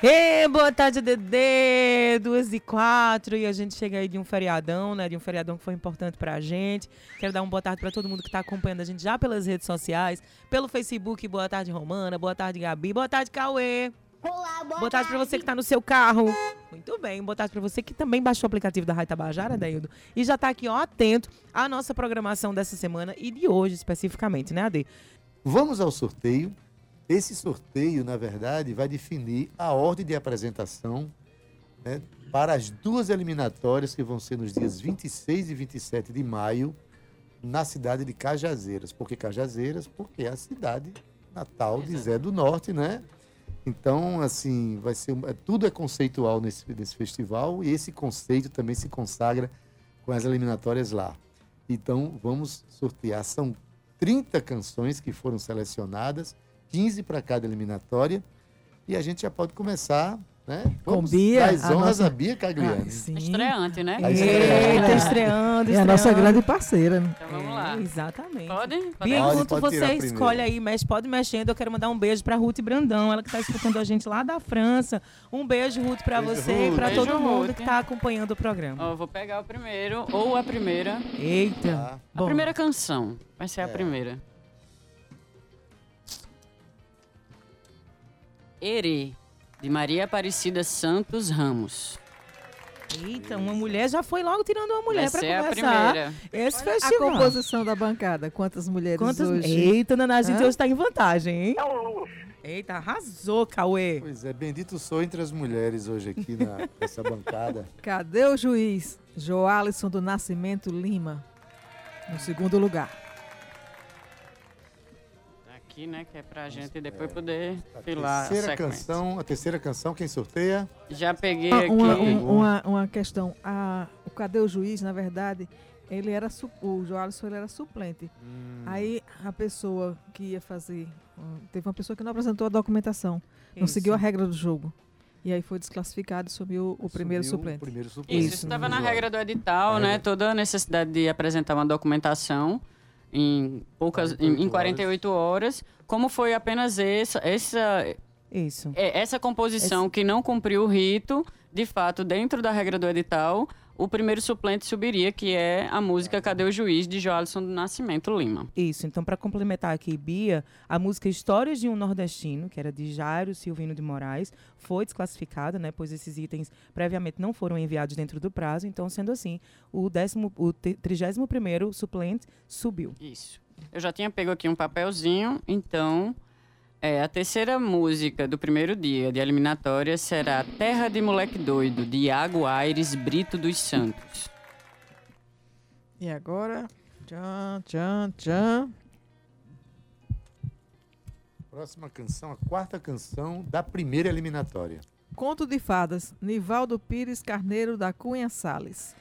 Ei, boa tarde, Dedê! Duas e quatro, e a gente chega aí de um feriadão, né? De um feriadão que foi importante pra gente. Quero dar uma boa tarde pra todo mundo que tá acompanhando a gente já pelas redes sociais, pelo Facebook. Boa tarde, Romana. Boa tarde, Gabi. Boa tarde, Cauê. Olá, boa, Boa tarde pra você que tá no seu carro. Muito bem. Boa tarde pra você que também baixou o aplicativo da Rádio Tabajara, Daildo. E já tá aqui, ó, atento à nossa programação dessa semana e de hoje especificamente, né, Ade? Vamos ao sorteio. Esse sorteio, na verdade, vai definir a ordem de apresentação né, para as duas eliminatórias que vão ser nos dias 26 e 27 de maio na cidade de Cajazeiras. Por que Cajazeiras? Porque é a cidade natal de Zé do Norte, né? Então, assim, vai ser é, tudo é conceitual nesse, nesse festival e esse conceito também se consagra com as eliminatórias lá. Então, vamos sortear. São 30 canções que foram selecionadas, 15 para cada eliminatória. E a gente já pode começar, né? Com Bia, as a honras nossa- a Bia Cagliani. Ah, sim. Estreante, né? A estreante. Eita, estreando, É a nossa estreando. grande parceira, né? Então vamos lá. É, exatamente. Pode? Pode? Bia, Pode, enquanto pode você primeiro. escolhe aí, mexe, pode mexendo, eu quero mandar um beijo pra Ruth Brandão, ela que tá escutando a gente lá da França. Um beijo, Ruth, pra Beijo, você e Ruth. pra Beijo, todo mundo Ruth. que tá acompanhando o programa. Eu vou pegar o primeiro, ou a primeira. Eita. Tá. A primeira canção. Vai ser a É. primeira. Ere, de Maria Aparecida Santos Ramos. Eita, uma mulher já foi logo tirando uma mulher Vai pra ser a começar primeira. esse Olha a festival. composição da bancada. Quantas mulheres Quantas... hoje? Eita, Naná, a gente Hã? hoje tá em vantagem, hein? É um luxo. Eita, arrasou, Cauê. Pois é, bendito sou entre as mulheres hoje aqui na- nessa bancada. Cadê o juiz? Joalisson do Nascimento Lima. No segundo lugar. Aqui, né? Que é pra gente depois poder A filar a terceira canção, a terceira canção, quem sorteia? Já peguei Ah, aqui. uma, aqui. um- uma, uma questão. A, o Cadê o Juiz, na verdade, ele era su- o Joalisson ele era suplente. Hum, Aí a pessoa que ia fazer. hum, Teve uma pessoa que não apresentou a documentação. Não Isso. seguiu a regra do jogo. E aí foi desclassificado e sumiu o primeiro suplente. O primeiro Isso, suplente. isso estava na regra do edital, É. né? Toda a necessidade de apresentar uma documentação em poucas, em, em 48 48 horas. Como foi apenas essa, essa, Isso. é, essa composição que não cumpriu o rito, de fato, dentro da regra do edital, o primeiro suplente subiria, que é a música Cadê o Juiz, de Joalisson do Nascimento Lima. Isso, então para complementar aqui, Bia, a música Histórias de um Nordestino, que era de Jairo Silvino de Moraes, foi desclassificada, né, pois esses itens previamente não foram enviados dentro do prazo, então sendo assim, o décimo, o te- 31º suplente subiu. Isso. Eu já tinha pego aqui um papelzinho, então é, a terceira música do primeiro dia de eliminatória será Terra de Moleque Doido, de Iago Aires Brito dos Santos. E agora. Tchan, tchan, tchan. Próxima canção, a quarta canção da primeira eliminatória. Conto de fadas. Nivaldo Pires Carneiro da Cunha Salles.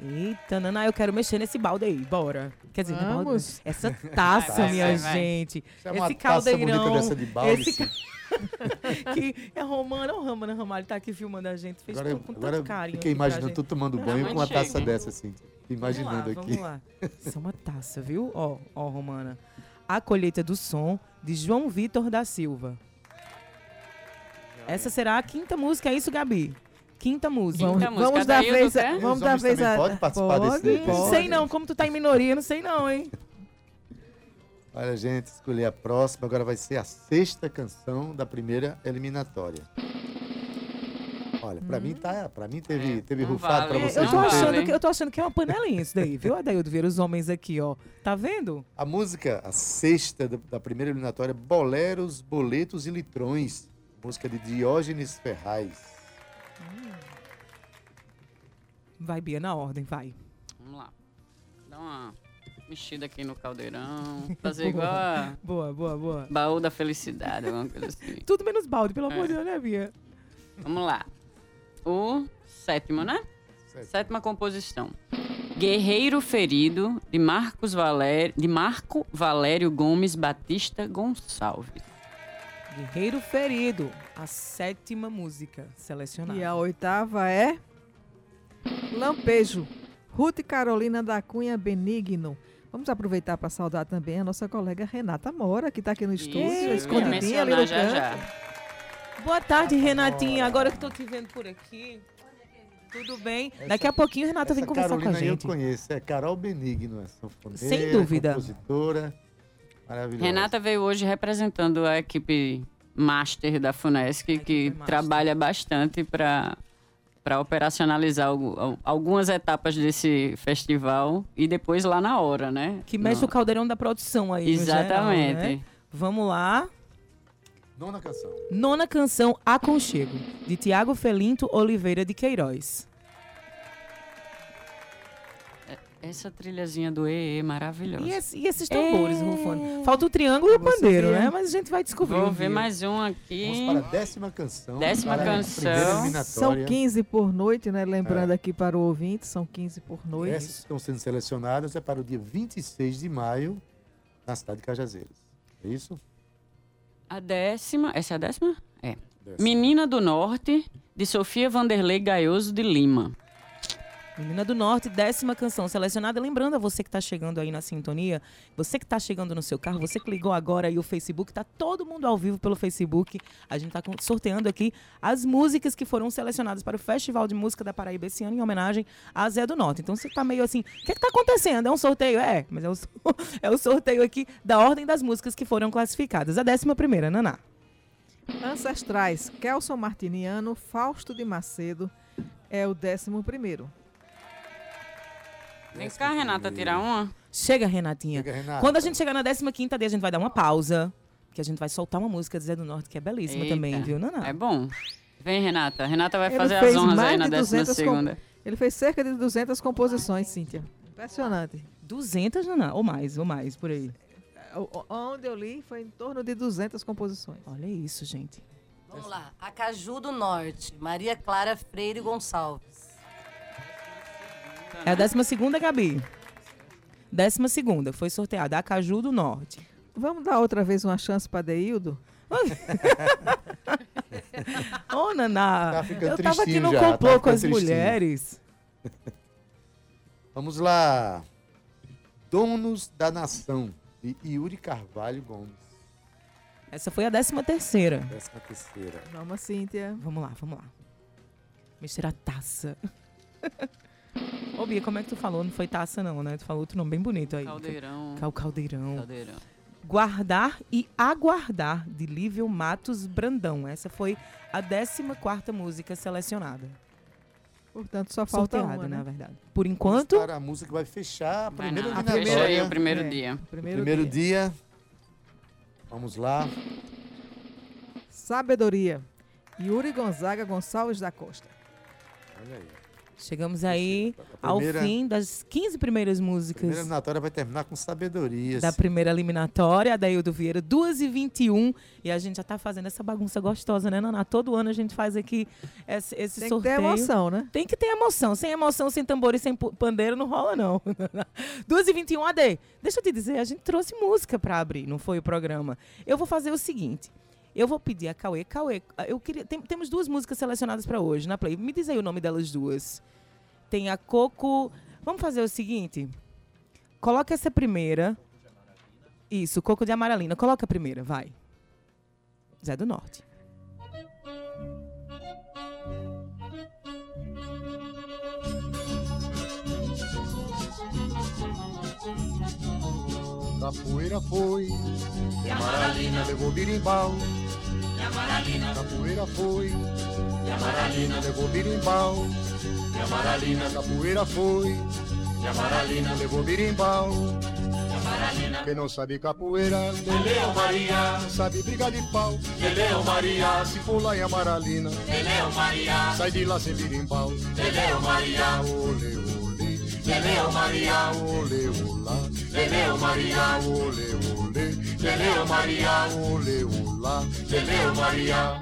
Eita, Naná, eu quero mexer nesse balde aí, bora. Quer dizer, é balde. Vamos. essa taça, Vai, minha vai, vai. Isso gente. é esse caldeirão, dessa de balde. esse sim. que é Romana, o Romana Ramalho tá aqui filmando a gente, fez Agora, tudo com agora tanto carinho. fiquei imaginando tu tomando banho com uma chega, taça dessa, assim. Imaginando vamos lá, aqui. Vamos lá. Isso é uma taça, viu? Ó, ó, Romana. A colheita do som de João Vitor da Silva. Essa será a quinta música, é isso, Gabi? Quinta música. Vamos, música, vamos dar Daí, vez. A, quer? vamos Os dar vez a. podem participar desse- Pode, desse- Não pode. sei não, como tu tá em minoria, não sei não, hein? Olha, gente, escolher a próxima. Agora vai ser a sexta canção da primeira eliminatória. Olha, pra mim tá. Pra mim teve, É, teve rufado pra vale. vocês. Eu tô, não vale. achando que, eu tô achando que é uma panelinha isso daí, viu, Adaildo Vieira? Os homens aqui, ó. Tá vendo? A música, a sexta da, da primeira eliminatória, Boleros, Boletos e Litrões. Música de Diógenes Ferraz. Vai, Bia, na ordem, vai. Vamos lá. Dá uma mexida aqui no caldeirão. Fazer igual a Boa, boa, boa. baú da felicidade, alguma coisa assim. Tudo menos balde, pelo amor É. de Deus, né, Bia? Vamos lá. O sétimo, né? Sétimo. Sétima composição. Guerreiro Ferido, de Marcos Valério, de Marco Valério Gomes Batista Gonçalves. Guerreiro Ferido, a sétima música selecionada. E a oitava é. Lampejo. Ruth Carolina da Cunha Benigno. Vamos aproveitar para saudar também a nossa colega Renata Mora, que está aqui no estúdio, Isso, escondidinha ali no já canto. já. Boa tarde, Renatinha. Agora que estou te vendo por aqui. Tudo bem? Essa- Daqui a pouquinho a Renata vem Essa conversar com Carolina a aí eu gente. conheço. É Carol Benigno, é sanfoneira, Sem dúvida. compositora. Maravilhosa. Renata veio hoje representando a equipe master da FUNESC, que trabalha bastante para para operacionalizar algu- al- algumas etapas desse festival e depois lá na hora, né? Que mexe Não. o caldeirão da produção aí. no Exatamente. geral, né? Vamos lá. Nona canção. Nona canção, Aconchego, de Tiago Felinto Oliveira de Queiroz. Essa trilhazinha do EE maravilhosa. E, esse- e esses tambores É. rufando? Falta o triângulo e o pandeiro, né? Mas a gente vai descobrir. Vou um ver dia. mais um aqui. Vamos para a décima canção. Décima canção. São eliminatória. 15 por noite, né? Lembrando aqui para o ouvinte, são 15 por noite. Essas que estão sendo selecionadas é para o dia 26 de maio, na cidade de Cajazeiras. É isso? A décima. Essa é a décima? É. Décima. Menina do Norte, de Sofia Vanderlei Gaioso de Lima. Menina do Norte, décima canção selecionada. Lembrando a você que está chegando aí na sintonia, você que está chegando no seu carro, você que ligou agora aí o Facebook, tá todo mundo ao vivo pelo Facebook. A gente está sorteando aqui as músicas que foram selecionadas para o Festival de Música da Paraíba esse ano em homenagem a Zé do Norte. Então você tá meio assim, o que está acontecendo? É um sorteio? É, mas é o, é o sorteio aqui da ordem das músicas que foram classificadas. A décima primeira, Naná. Ancestrais, Kelson Martiniano, Fausto de Macedo é o 11 primeiro. Vem cá, Renata, tirar uma. Chega, Renatinha. Chega, Renata. Quando a gente chegar na 15 quinta, a gente vai dar uma pausa. Que a gente vai soltar uma música de Zé do Norte, que é belíssima Eita. também, viu, Naná? É bom. Vem, Renata. Renata vai Ele fazer as honras aí na de 200 décima segunda. Ele fez cerca de 200 composições, Cíntia. Impressionante. 200, Naná? Ou mais, ou mais, por aí. Onde eu li foi em torno de 200 composições. Olha isso, gente. Vamos lá. Acaju do Norte, Maria Clara Freire Gonçalves. É a décima segunda, Gabi. Décima segunda, foi sorteada. Acaju do Norte. Vamos dar outra vez uma chance para Deildo? Ô, Naná, Tá ficando eu tava aqui no já, tá complô com ficando as tristinho. mulheres. Vamos lá. Donos da Nação, de Yuri Carvalho Gomes. Essa foi a décima terceira. Décima terceira. Vamos, Cíntia. Vamos lá, vamos lá. Mexer a taça. Ô, Bia, como é que tu falou? Não foi taça, não, né? Tu falou outro nome bem bonito aí. Caldeirão. Cal Caldeirão. Caldeirão. Guardar e Aguardar, de Lívio Matos Brandão. Essa foi a 14 música selecionada. Portanto, só falta Sorteada, uma, na né? verdade. Por enquanto, para a música vai fechar a Vai primeira não, eliminatória. Fecha aí o primeiro É. dia. Primeiro, Primeiro dia. dia. Vamos lá. Sabedoria. Yuri Gonzaga Gonçalves da Costa. Olha aí. Chegamos aí ao primeira- fim das 15 primeiras A primeira músicas eliminatória vai terminar com sabedorias. da primeira eliminatória, a Daildo Vieira, 2 e 21 E a gente já tá fazendo essa bagunça gostosa, né, Naná? Todo ano a gente faz aqui esse, esse Tem que sorteio. ter emoção, né? Tem que ter emoção. Sem emoção, sem tambor e sem pandeiro, não rola, não. 2 e 21 AD. Deixa eu te dizer, a gente trouxe música para abrir, não foi o programa. Eu vou fazer o seguinte. Eu vou pedir a Cauê. Cauê, eu queria. tem- temos duas músicas selecionadas para hoje na Play. Me diz aí o nome delas duas. Tem a Coco. Vamos fazer o seguinte. Coloca essa primeira. Isso, Coco de Amaralina. Coloca a primeira, vai. Zé do Norte. Capoeira foi, e a Maralina levou birimbau. E a Maralina, capoeira foi, e a Maralina? Levou birimbau. E a Maralina, capoeira foi, e a Maralina? Levou birimbau. Quem não sabe capoeira, Leleu Maria, sabe brigar de pau. Leleu Maria, se pular em Amaralina, Leleu Maria, sai de lá sem birimbau. Leleu Maria, olê. Leleu Maria, olê, olá. Leleu Maria, olê, olê. Leleu Maria, olê, olá. Leleu Maria.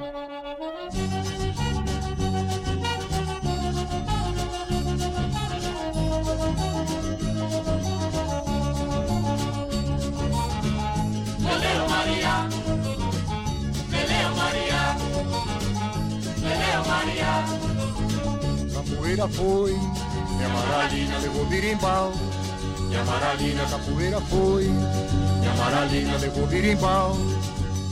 Leleu Maria. Leleu Maria. Leleu Maria. Capoeira foi, e a Maralina levou birimbau. E a Maralina, capoeira foi, e a Maralina levou birimbau.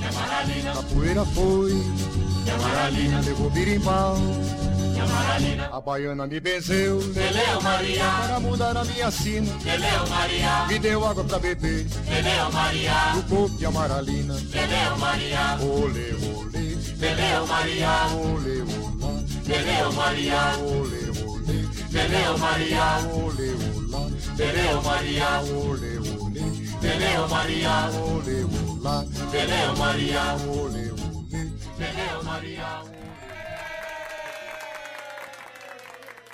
E a Maralina, capoeira foi, e a Amaralina levou birimbau. A baiana me benzeu, Leleu Maria, para mudar a minha sina. Leleu Maria, Me deu água pra beber, Leleu Maria, do corpo de Amaralina. Leleu Maria, Olê, olê, Leleu Maria, olê, olá. Leleu Maria, Olê, olê, Leleu Maria, olê, olá. Leleu Maria, Olê, olê, Leleu Maria, olê, olá. Leleu Maria, Olê, olê. Leleu Maria.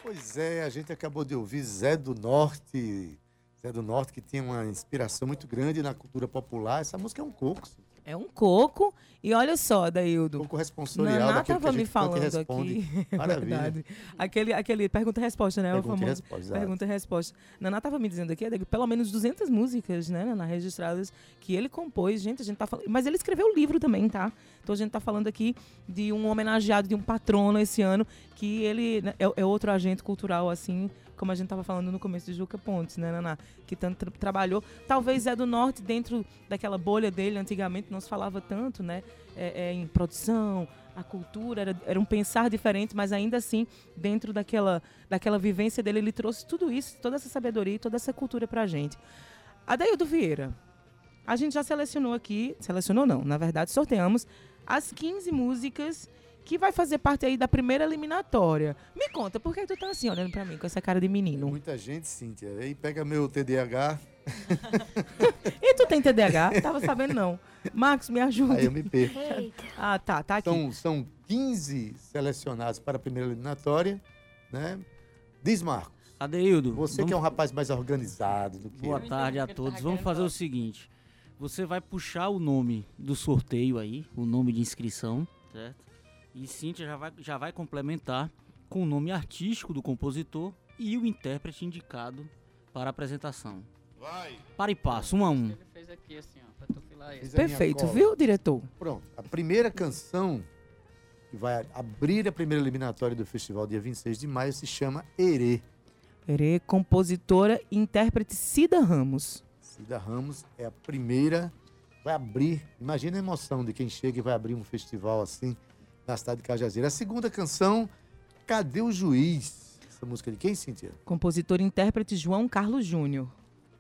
Pois é, a gente acabou de ouvir Zé do Norte. Zé do Norte que tinha uma inspiração muito grande na cultura popular. Essa música é um coco. É um coco. E olha só, Um Daildo. coco responsorial Naná daquele que tava a me e falando aqui. Maravilha. verdade. Aquele, aquele pergunta e resposta, né? o Pergunta e famoso resposta, exato. pergunta e resposta. Naná tava me dizendo aqui, Adego, pelo menos 200 músicas, né, Naná, registradas, que ele compôs. Gente, a gente tá falando... Mas ele escreveu o livro também, tá? Então a gente tá falando aqui de um homenageado, de um patrono esse ano, que ele né, é, é outro agente cultural, assim, como a gente tava falando no começo de Juca Pontes, né, Naná? Que tanto tra- trabalhou. Talvez é do Norte, dentro daquela bolha dele, antigamente não se falava tanto, né? É, é, em produção, a cultura, era, era um pensar diferente, mas ainda assim, dentro daquela, daquela vivência dele, ele trouxe tudo isso, toda essa sabedoria toda essa cultura pra gente. Adaildo Vieira, a gente já selecionou aqui, selecionou não, na verdade sorteamos as 15 músicas que vai fazer parte aí da primeira eliminatória. Me conta, por que tu tá assim olhando pra mim com essa cara de menino? Muita gente, Cíntia. Aí pega meu TDAH, E tu tem TDAH? Tava sabendo não. Marcos, me ajuda. aí eu me perco. Ah, tá, tá aqui. São, são 15 selecionados para a primeira eliminatória. Né? Diz, Marcos, Adeildo, você que é um rapaz mais organizado do que boa eu. tarde a todos. Vamos fazer o seguinte: você vai puxar o nome do sorteio aí, o nome de inscrição, certo? E Cíntia já vai, já vai complementar com o nome artístico do compositor e o intérprete indicado para a apresentação. Vai. Para e passo, um a um. Ele fez aqui assim, ó, pra tu filar isso. Perfeito, viu, diretor? Pronto. A primeira canção que vai abrir a primeira eliminatória do festival dia 26 de maio se chama Herê. Herê, compositora e intérprete Cida Ramos. Cida Ramos é a primeira, vai abrir. Imagina a emoção de quem chega e vai abrir um festival assim na cidade de Cajazeira. A segunda canção, Cadê o Juiz? Essa música de quem, Cintia? Compositor e intérprete João Carlos Júnior.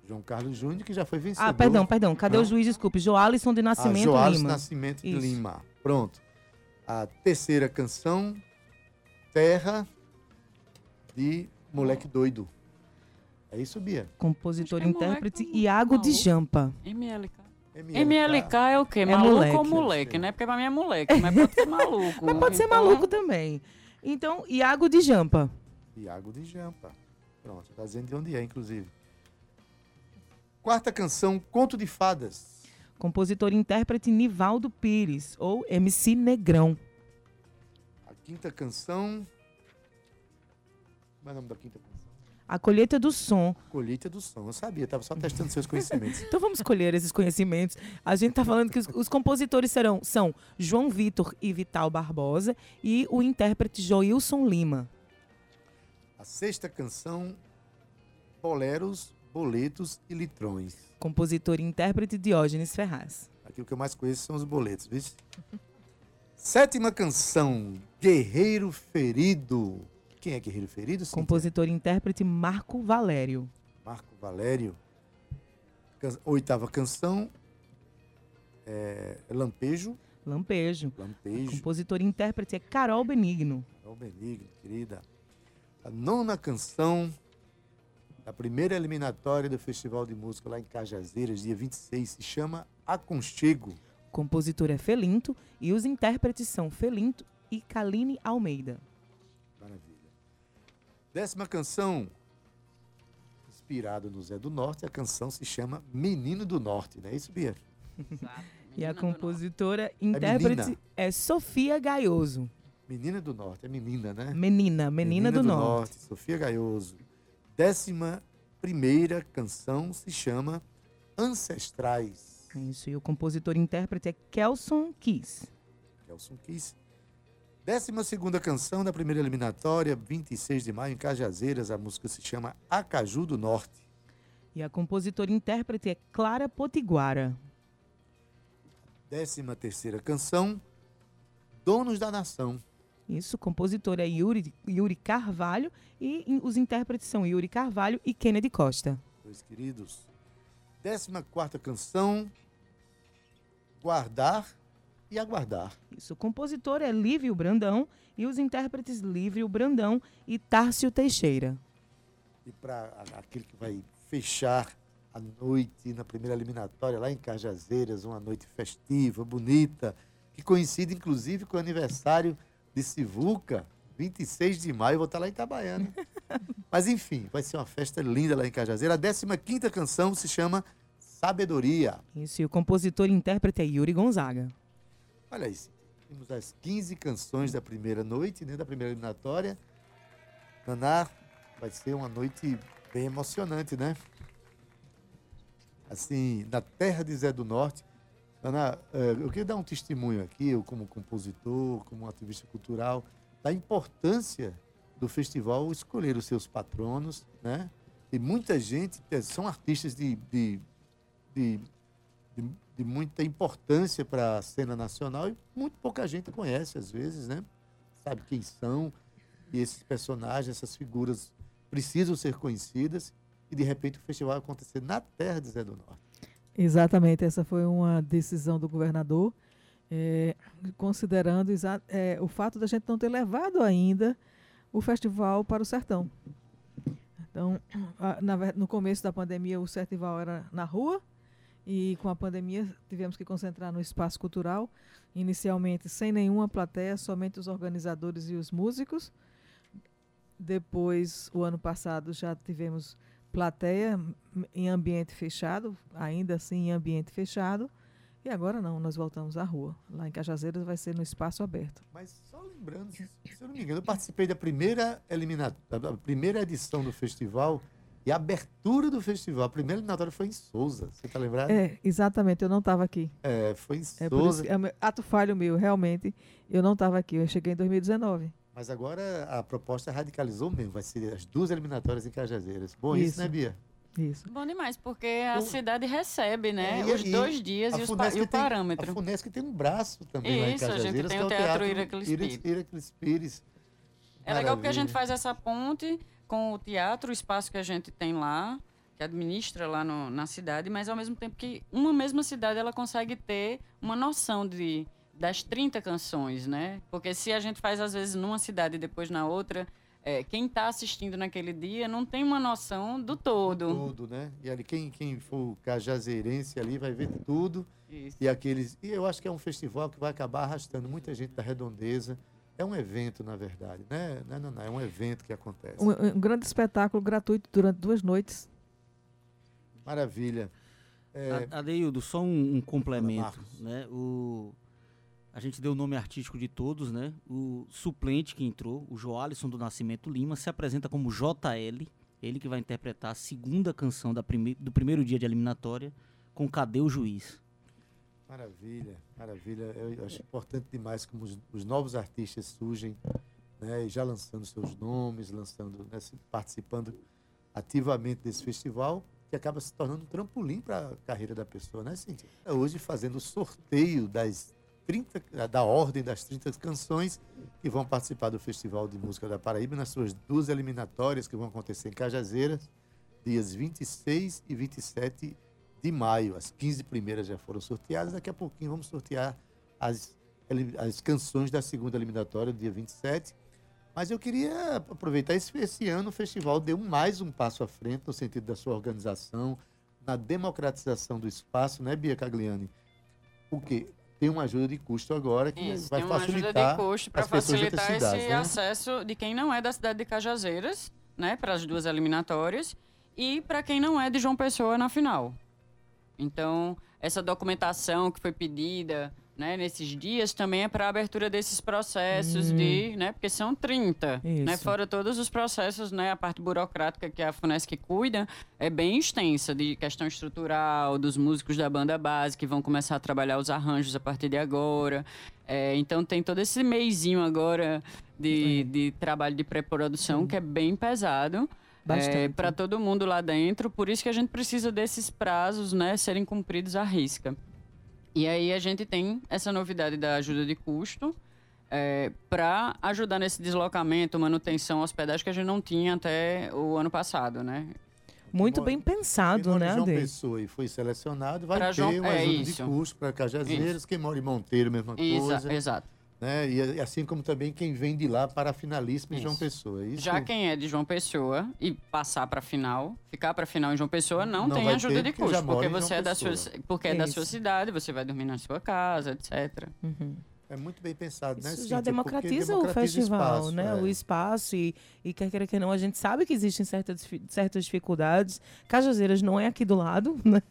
João Carlos Júnior, que já foi vencedor. Ah, perdão, perdão. Cadê Não. o juiz? Desculpe. Joalisson de Ah, Nascimento Joales Lima. Nascimento de Isso. Lima. Pronto. A terceira canção, Terra de Moleque Doido. É isso, Bia? Compositor e é intérprete moleque, Iago de. Jampa. MLK. MLK. MLK é o quê? É maluco moleque. ou moleque, né? Porque pra mim é moleque, mas pode ser maluco. Mas pode ser Então, maluco também. Então, Iago de Jampa. Iago de Jampa. Pronto, tá dizendo de onde é, inclusive. Quarta canção, Conto de Fadas. Compositor e intérprete Nivaldo Pires, ou MC Negrão. A quinta canção. Como é o nome da quinta canção? A Colheita do Som. Colheita do Som. Eu sabia, estava só testando seus conhecimentos. Então vamos escolher esses conhecimentos. A gente tá falando que os, os compositores serão são João Vitor e Vital Barbosa e o intérprete Joilson Lima. A sexta canção, Boleros, Boletos e Litrões. Compositor e intérprete Diógenes Ferraz. Aqui o que eu mais conheço são os boletos, viu? Sétima canção, Guerreiro Ferido. Quem é Guerreiro Ferido? Cíntia? Compositor e intérprete Marco Valério. Marco Valério. Can- Oitava canção, é, Lampejo. Lampejo. Lampejo. Compositor e intérprete é Carol Benigno. O Benigno, querida. A nona canção da primeira eliminatória do Festival de Música lá em Cajazeiras, dia 26, se chama Aconchego. Compositor é Felinto e os intérpretes são Felinto e Kaline Almeida. Décima canção, inspirado no Zé do Norte, a canção se chama Menino do Norte, não é isso, Bia? E a Menina do compositora intérprete menina. é Sofia Gaioso. Menina do Norte, é menina, né? Menina, menina, do, Norte. Sofia Gaioso. Décima primeira canção se chama Ancestrais. Isso, e o compositor e intérprete é Kelson Kiss. Kelson Kiss. Décima segunda canção da primeira eliminatória, 26 de maio, em Cajazeiras. A música se chama Acaju do Norte. E a compositora e intérprete é Clara Potiguara. Décima terceira canção, Donos da Nação. Isso, o compositor é Yuri, Yuri Carvalho e os intérpretes são Yuri Carvalho e Kennedy Costa. Meus queridos. 14 canção, Guardar e Aguardar. Isso, o compositor é Lívio Brandão e os intérpretes Lívio Brandão e Tárcio Teixeira. E para aquele que vai fechar a noite na primeira eliminatória lá em Cajazeiras, uma noite festiva, bonita, que coincide inclusive com o aniversário de Sivuca, 26 de maio, vou estar lá em Itabaiana. Mas enfim, vai ser uma festa linda lá em Cajazeiras. A 15 canção se chama Sabedoria. Isso, e o compositor e intérprete é Yuri Gonzaga. Olha Cíntia, temos as 15 canções da primeira noite, né, da primeira eliminatória. Naná, vai ser uma noite bem emocionante, né? Assim, na terra de Zé do Norte. Naná, eh, eu queria dar um testemunho aqui, eu como compositor, como ativista cultural, da importância do festival escolher os seus patronos, né? E muita gente, eh, são artistas de, de, de de, de muita importância para a cena nacional e muito pouca gente conhece às vezes, né? Sabe quem são e esses personagens, essas figuras precisam ser conhecidas e de repente o festival vai acontecer na terra de Zé do Norte. Exatamente, essa foi uma decisão do governador, eh, considerando eh, o fato da gente não ter levado ainda o festival para o sertão. Então, a- na no começo da pandemia, o festival era na rua, e com a pandemia tivemos que concentrar no espaço cultural, inicialmente sem nenhuma plateia, somente os organizadores e os músicos. Depois, o ano passado, já tivemos plateia em ambiente fechado, ainda assim em ambiente fechado. E agora não, nós voltamos à rua. Lá em Cajazeiras vai ser no espaço aberto. Mas só lembrando, se eu não me engano, eu participei da primeira eliminatória, da primeira edição do festival e a abertura do festival, a primeira eliminatória foi em Souza. Você está lembrado? É, exatamente, eu não estava aqui. É, foi em É isso Souza. que, é ato falho meu, realmente. Eu não estava aqui, eu cheguei em 2019. Mas agora a proposta radicalizou mesmo. Vai ser as duas eliminatórias em Cajazeiras. Bom, isso, Isso. né, Bia? Isso. Bom demais, porque a O- cidade recebe, né? É, e- os e dois dias e, os e o tem- parâmetro. A Funesc tem um braço também lá em Isso, a gente Cajazeiras, tem é o Teatro Heracles Irac- Pires. Pires. É legal porque a gente faz essa ponte com o teatro, o espaço que a gente tem lá, que administra lá no- na cidade, mas ao mesmo tempo que uma mesma cidade ela consegue ter uma noção de das 30 canções, né? Porque se a gente faz às vezes numa cidade e depois na outra, é, quem está assistindo naquele dia não tem uma noção do todo. Tudo, né? E ali, quem, quem for cajazeirense ali vai ver tudo. Isso. E aqueles. E eu acho que é um festival que vai acabar arrastando muita gente da redondeza. É um evento, na verdade, né? Não, não, não, é um evento que acontece. Um, um grande espetáculo gratuito durante duas noites. Maravilha. É, A- Adeildo, só um, um complemento, né? O, a gente deu o nome artístico de todos, né? O suplente que entrou, o Joalisson do Nascimento Lima, se apresenta como JL, ele que vai interpretar a segunda canção da prime do primeiro dia de eliminatória, com Cadê o Juiz? Maravilha, maravilha. Eu, acho importante demais como os, os novos artistas surgem, né, já lançando seus nomes, lançando, né, participando ativamente desse festival, que acaba se tornando um trampolim para a carreira da pessoa, né, Cíntia? É Hoje fazendo o sorteio das 30, da ordem das 30 canções que vão participar do Festival de Música da Paraíba nas suas duas eliminatórias que vão acontecer em Cajazeiras, dias 26 e 27 de maio. As 15 primeiras já foram sorteadas. Daqui a pouquinho vamos sortear as, as canções da segunda eliminatória, dia 27. Mas eu queria aproveitar esse, esse ano o festival deu mais um passo à frente no sentido da sua organização, na democratização do espaço, né, Bia Cagliani? Porque tem uma ajuda de custo agora que Isso, vai tem uma ajuda facilitar de custo para facilitar esse né? acesso de quem não é da cidade de Cajazeiras, né, para as duas eliminatórias, e para quem não é de João Pessoa na final. Então, essa documentação que foi pedida né, nesses dias também é para a abertura desses processos de, né, porque são 30, né, fora todos os processos, né, a parte burocrática que a Funesc cuida é bem extensa, de questão estrutural, dos músicos da banda base que vão começar a trabalhar os arranjos a partir de agora. É, então tem todo esse meizinho agora de, de trabalho de pré-produção que é bem pesado Bastante. para todo mundo lá dentro. Por isso que a gente precisa desses prazos, né, serem cumpridos à risca. E aí a gente tem essa novidade da ajuda de custo, para ajudar nesse deslocamento, manutenção, hospedagem que a gente não tinha até o ano passado, né? Muito bem pensado, Quem mora né, João? Pessoa e foi selecionado, vai Pra ter João- uma é ajuda isso. de custo para Cajazeiras. Quem mora em Monteiro, mesma Exa- coisa. exato. Né? E assim como também quem vem de lá para a finalíssima em João Isso. Pessoa. Isso Já quem é de João Pessoa e passar para final, ficar para final em João Pessoa, não, Não tem ajuda ter, de custo, porque você é da sua, porque é da Isso. sua cidade, você vai dormir na sua casa, etc. Uhum. É muito bem pensado, né? Isso já Porque democratiza, o democratiza festival, espaço, né? é. O espaço e, e quer queira que não, a gente sabe que existem certas, certas dificuldades. Cajazeiras não é aqui do lado, né?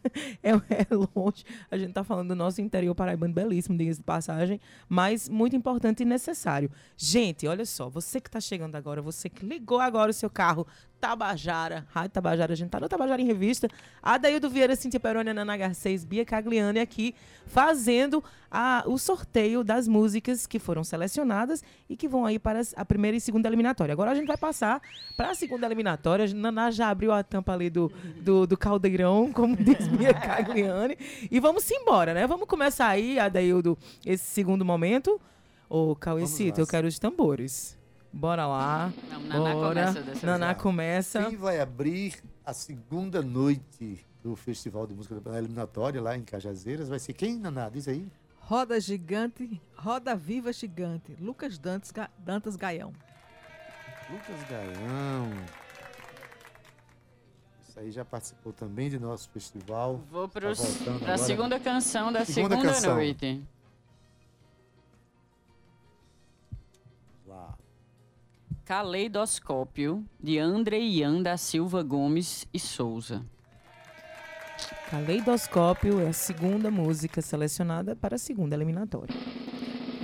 É, é longe. A gente tá falando do nosso interior paraibano belíssimo, diga-se de passagem, mas muito importante e necessário. Gente, olha só, você que tá chegando agora, você que ligou agora o seu carro, Tabajara, Rádio Tabajara, a gente tá no Tabajara em Revista, Adaildo Vieira, Cintia Peroni, Nana Garcês, Bia Cagliani aqui, fazendo a- o sorteio das músicas que foram selecionadas e que vão aí para a primeira e segunda eliminatória. Agora a gente vai passar para a segunda eliminatória. A Naná já abriu a tampa ali do, do, do caldeirão, como diz Bia Cagliani. E vamos embora, né? Vamos começar aí, Adaildo, esse segundo momento. Ô, Cauecito, eu quero os tambores. Bora lá. Não, Naná Bora. começa dessa Naná vez. começa. Quem vai abrir a segunda noite do Festival de Música da Eliminatória lá em Cajazeiras vai ser quem, Naná? Diz aí. Roda gigante, roda viva gigante. Lucas Dantas, Ga- Dantas Gaião. Lucas Gaião. Isso aí já participou também de nosso festival. Vou Tá para voltando a segunda canção da Segunda segunda, canção. noite. Caleidoscópio, de André Ian da Silva Gomes e Souza. Caleidoscópio é a segunda música selecionada para a segunda eliminatória.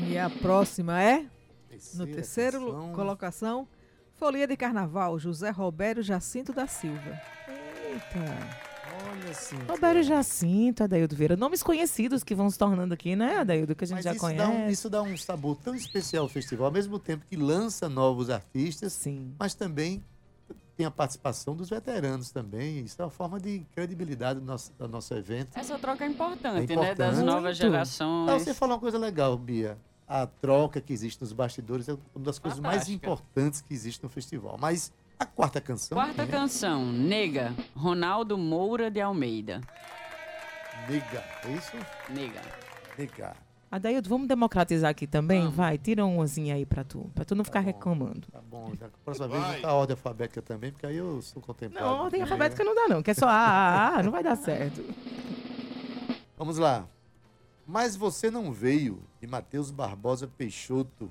E a próxima é, no Terceira terceiro canção. colocação, Folia de Carnaval, José Roberto Jacinto da Silva. Eita. Assim. Roberto Jacinto, Adaildo Vieira. Nomes conhecidos que vão se tornando aqui, né, Adaildo? Que a gente Mas já isso conhece. dá, um, isso dá um sabor tão especial ao festival, ao mesmo tempo que lança novos artistas, Sim. mas também tem a participação dos veteranos também. Isso é uma forma de credibilidade do nosso, do nosso evento. Essa troca é importante, É né? Das importante. novas Muito. gerações. Ah, você falou uma coisa legal, Bia. A troca que existe nos bastidores é uma das coisas mais importantes que existe no festival. Mas a quarta canção. Quarta é? canção, Nega, Ronaldo Moura de Almeida. Nega. É isso? Nega. Nega. Adaildo, vamos democratizar aqui também? Vamos. Vai, tira umazinha aí pra tu. Pra tu não ficar bom. reclamando. Tá bom. Da próxima vez botar a ordem alfabética também, porque aí eu sou contemplado. Não, ordem É. alfabética não dá, não. Que é só A, A, A, não vai dar certo. Vamos lá. Mas você não veio, de Matheus Barbosa Peixoto.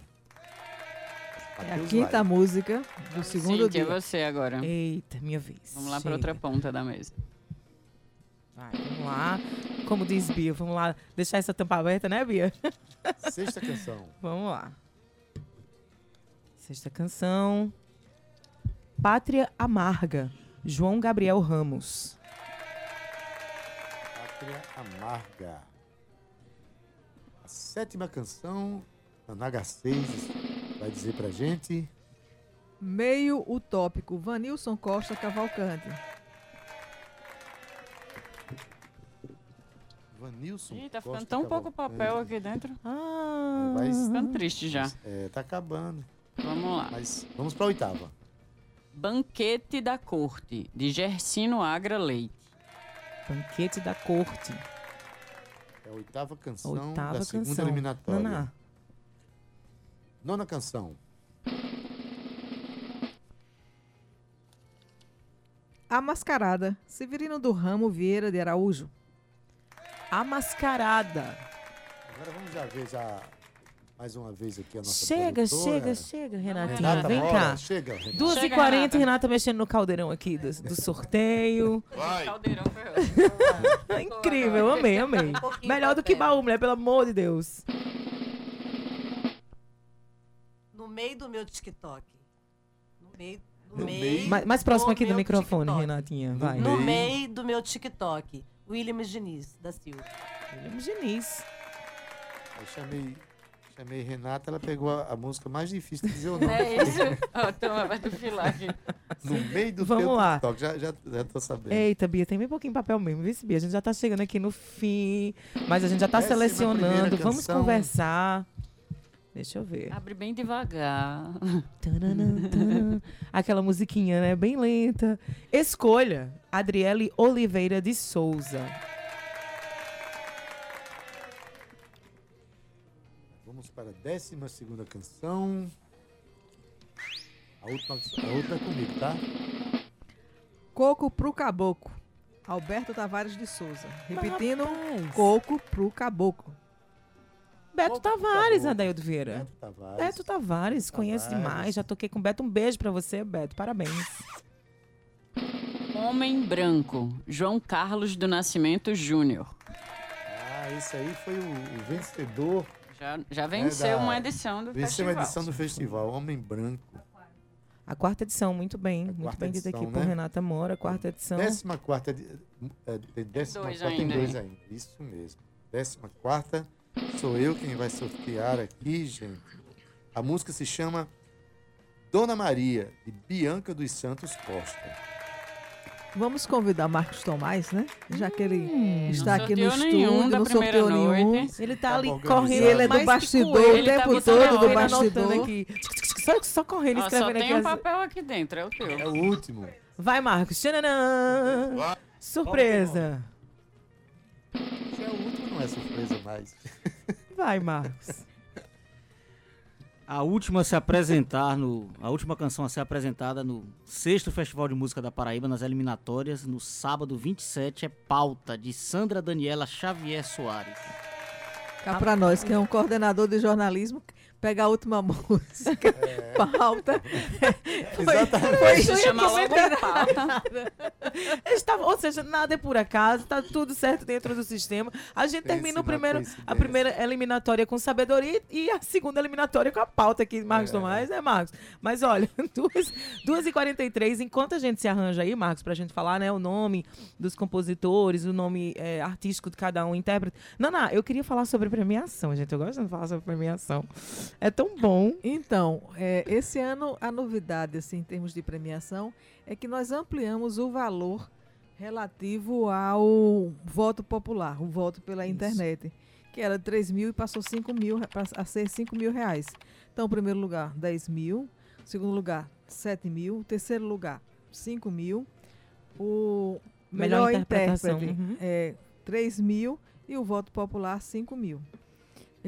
É a quinta vai. música do segundo Cíntia, dia. é você agora. Eita, minha vez. Vamos lá para outra ponta da mesa. Vai, vamos lá. Como diz Bia, vamos lá deixar essa tampa aberta, né, Bia? Sexta canção. Vamos lá. Sexta canção. Pátria Amarga, João Gabriel Ramos. Pátria Amarga. A sétima canção, Ana H6 vai dizer pra gente. Meio utópico, Vanilson Costa Cavalcante. Vanilson. Ih, tá Costa ficando tão pouco Cavalcante. papel aqui dentro. Ah, Vai- Ficando triste já. É, tá acabando. Vamos lá. Mas vamos pra oitava. Banquete da Corte, de Gersino Agra Leite. Banquete da Corte. É a oitava canção Oitava da segunda canção. eliminatória. Naná. Nona canção. A Mascarada, Severino do Ramo Vieira de Araújo. A Mascarada. Agora vamos já ver já mais uma vez aqui a nossa Chega, produtora. chega, chega, Renatinha. Renata, Vem cá. Chega, Renata. 2h40, Chega, Renata. Renata. mexendo no caldeirão aqui do, do sorteio. Vai. Caldeirão foi Incrível, amei, amei. Melhor do que baú, mulher, pelo amor de Deus. No meio do meu TikTok. No meio. No, No meio. meio? Mais, mais próximo aqui do microfone, TikTok. Renatinha. No Vai. No meio. meio do meu TikTok. William Diniz, da Silva. William Diniz. Eu chamei, chamei Renata, ela pegou a, a música mais difícil de dizer o nome. É isso. Toma, vai tu filar aqui. No meio do Vamos teu lá. TikTok, já, já, já tô sabendo. Eita, Bia, tem bem pouquinho papel mesmo, viu, Bia? A gente já tá chegando aqui no fim, mas a gente já tá Décima selecionando. Vamos conversar. Deixa eu ver. Abre bem devagar. Aquela musiquinha, né? Bem lenta. Escolha, Adriele Oliveira de Souza. Vamos para a décima segunda canção. A última, a outra é comigo, tá? Coco pro Caboclo. Alberto Tavares de Souza. Repetindo, Rapaz. Coco pro Caboclo. Beto Qual que Tavares? Adaildo Vieira. Beto Tavares. Beto Tavares, conheço Tavares. demais. Já toquei com o Beto. Um beijo pra você, Beto. Parabéns. Homem Branco. João Carlos do Nascimento Júnior. Ah, esse aí foi o, o vencedor. Já, já venceu da- uma edição do Venceu festival. uma edição do festival, Homem Branco. A quarta edição, muito bem. A muito quarta bem dita aqui edição, por né? Renata Moura. Quarta edição. Décima quarta. é, Tem décima dois quarta, tem ainda, dois hein? ainda. Isso mesmo. Décima quarta. Sou eu quem vai sortear aqui, gente. A música se chama Dona Maria, de Bianca dos Santos Costa. Vamos convidar Marcos Tomás, né? Já que ele Hum, está aqui no estúdio, não sorteou nenhum. noite. Ele tá Tava ali correndo. Ele é do bastidor, coelho. o Ele tá tempo botando todo do bastidor. aqui. Só, só correndo, Ó, só escrevendo tem aqui. um as- papel aqui dentro, é o teu. É o último. Vai, Marcos. Tchananã. Surpresa. É é surpresa mais. Vai, Marcos. A última a se apresentar no. A última canção a ser apresentada no sexto Festival de Música da Paraíba, nas eliminatórias, no sábado 27, é pauta de Sandra Daniela Xavier Soares. Cá pra nós, que é um coordenador de jornalismo, pega a última música, pauta. Exatamente. Isso chama logo pauta. Estava, ou seja, nada é por acaso, tá tudo certo dentro do sistema. A gente termina o primeiro, a primeira eliminatória com sabedoria e a segunda eliminatória com a pauta aqui, Marcos Tomás, né, Marcos? Mas olha, duas, duas e 43 enquanto a gente se arranja aí, Marcos, pra gente falar, né, o nome dos compositores, o nome é, artístico de cada um, intérprete. Naná, eu queria falar sobre premiação, gente. Eu gosto de falar sobre premiação. É tão bom. Então, é, esse ano a novidade, assim, em termos de premiação, é que nós ampliamos o valor relativo ao voto popular, o voto pela internet, que era 3 mil e passou 5 mil a ser 5 mil reais. Então, primeiro lugar, 10 mil, segundo lugar, 7 mil, terceiro lugar, 5 mil, o Melhor melhor, interpretação, intérprete uhum. é 3 mil e o voto popular 5 mil.